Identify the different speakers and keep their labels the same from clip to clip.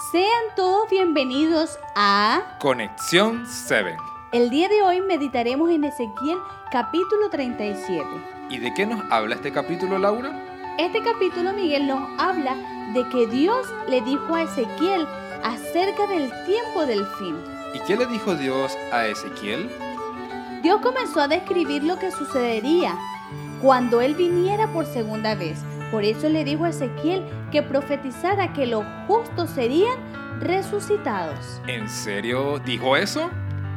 Speaker 1: Sean todos bienvenidos a
Speaker 2: Conexión 7.
Speaker 1: El día de hoy meditaremos en Ezequiel capítulo 37.
Speaker 2: ¿Y de qué nos habla este capítulo, Laura?
Speaker 1: Este capítulo, Miguel, nos habla de que Dios le dijo a Ezequiel acerca del tiempo del fin.
Speaker 2: ¿Y qué le dijo Dios a Ezequiel?
Speaker 1: Dios comenzó a describir lo que sucedería cuando Él viniera por segunda vez. Por eso le dijo a Ezequiel que profetizara que los justos serían resucitados.
Speaker 2: ¿En serio dijo eso?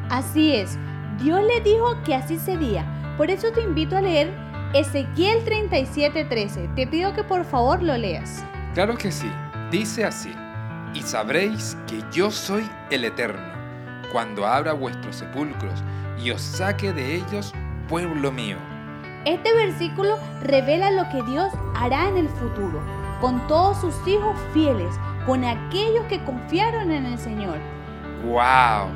Speaker 1: Así es, Dios le dijo que así sería. Por eso te invito a leer Ezequiel 37:13. Te pido que por favor lo leas.
Speaker 2: Claro que sí. Dice así, y sabréis que yo soy el Eterno, cuando abra vuestros sepulcros y os saque de ellos, pueblo mío.
Speaker 1: Este versículo revela lo que Dios hará en el futuro, con todos sus hijos fieles, con aquellos que confiaron en el Señor.
Speaker 2: ¡Wow!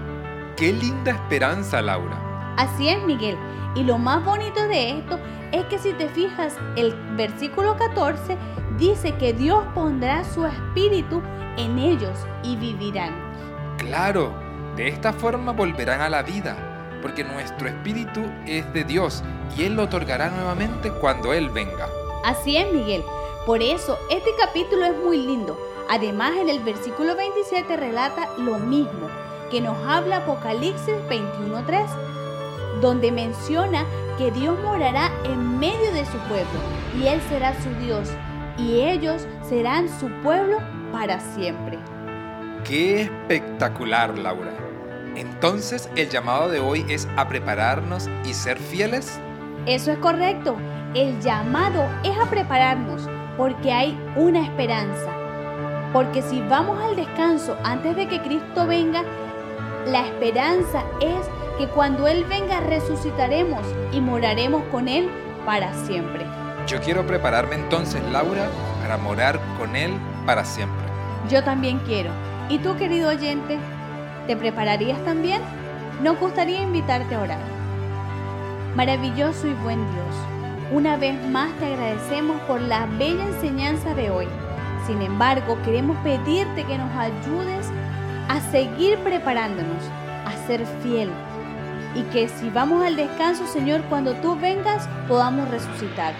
Speaker 2: ¡Qué linda esperanza, Laura!
Speaker 1: Así es, Miguel. Y lo más bonito de esto es que si te fijas, el versículo 14 dice que Dios pondrá su espíritu en ellos y vivirán.
Speaker 2: Claro, de esta forma volverán a la vida porque nuestro espíritu es de Dios y Él lo otorgará nuevamente cuando Él venga.
Speaker 1: Así es, Miguel. Por eso, este capítulo es muy lindo. Además, en el versículo 27 relata lo mismo que nos habla Apocalipsis 21.3, donde menciona que Dios morará en medio de su pueblo y Él será su Dios y ellos serán su pueblo para siempre.
Speaker 2: ¡Qué espectacular, Laura! Entonces, el llamado de hoy es a prepararnos y ser fieles.
Speaker 1: Eso es correcto. El llamado es a prepararnos porque hay una esperanza. Porque si vamos al descanso antes de que Cristo venga, la esperanza es que cuando Él venga resucitaremos y moraremos con Él para siempre.
Speaker 2: Yo quiero prepararme entonces, Laura, para morar con Él para siempre.
Speaker 1: Yo también quiero. ¿Y tú, querido oyente? ¿Te prepararías también? Nos gustaría invitarte a orar. Maravilloso y buen Dios, una vez más te agradecemos por la bella enseñanza de hoy. Sin embargo, queremos pedirte que nos ayudes a seguir preparándonos, a ser fiel. Y que si vamos al descanso, Señor, cuando tú vengas, podamos resucitar.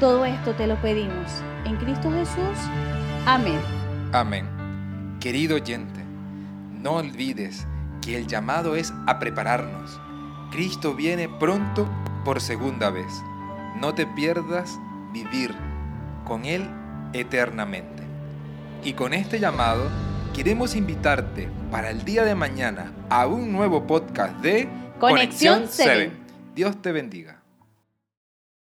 Speaker 1: Todo esto te lo pedimos. En Cristo Jesús. Amén.
Speaker 2: Amén. Querido oyente, no olvides que el llamado es a prepararnos. Cristo viene pronto por segunda vez. No te pierdas vivir con Él eternamente. Y con este llamado queremos invitarte para el día de mañana a un nuevo podcast de
Speaker 1: Conexión 7.
Speaker 2: Dios te bendiga.